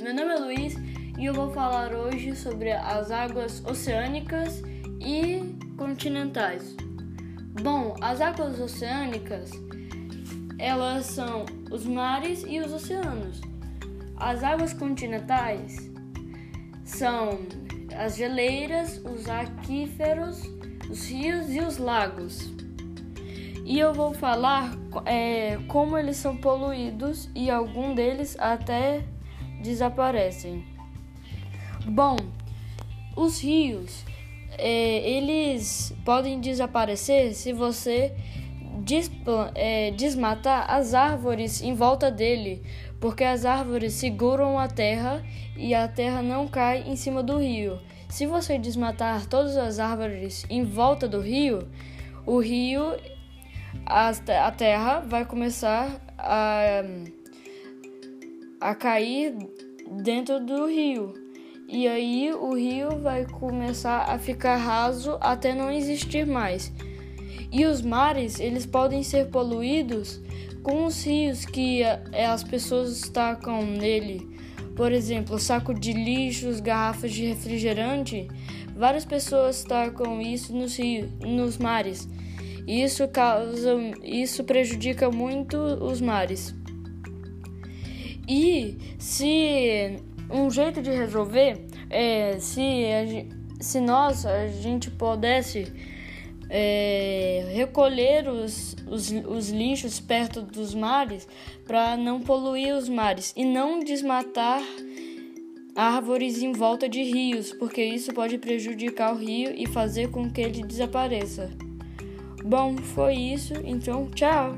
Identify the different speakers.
Speaker 1: meu nome é Luiz e eu vou falar hoje sobre as águas oceânicas e continentais. Bom, as águas oceânicas elas são os mares e os oceanos. As águas continentais são as geleiras, os aquíferos, os rios e os lagos. E eu vou falar é, como eles são poluídos e algum deles até desaparecem. Bom, os rios é, eles podem desaparecer se você é, desmatar as árvores em volta dele, porque as árvores seguram a terra e a terra não cai em cima do rio. Se você desmatar todas as árvores em volta do rio, o rio a terra vai começar a, a cair dentro do rio. E aí o rio vai começar a ficar raso até não existir mais. E os mares, eles podem ser poluídos com os rios que é, as pessoas estacam nele. Por exemplo, saco de lixos, garrafas de refrigerante. Várias pessoas tacam isso nos rios, nos mares. Isso causa, isso prejudica muito os mares. E se um jeito de resolver é se, a, se nós a gente pudesse é, recolher os, os, os lixos perto dos mares para não poluir os mares e não desmatar árvores em volta de rios, porque isso pode prejudicar o rio e fazer com que ele desapareça. Bom, foi isso, então tchau!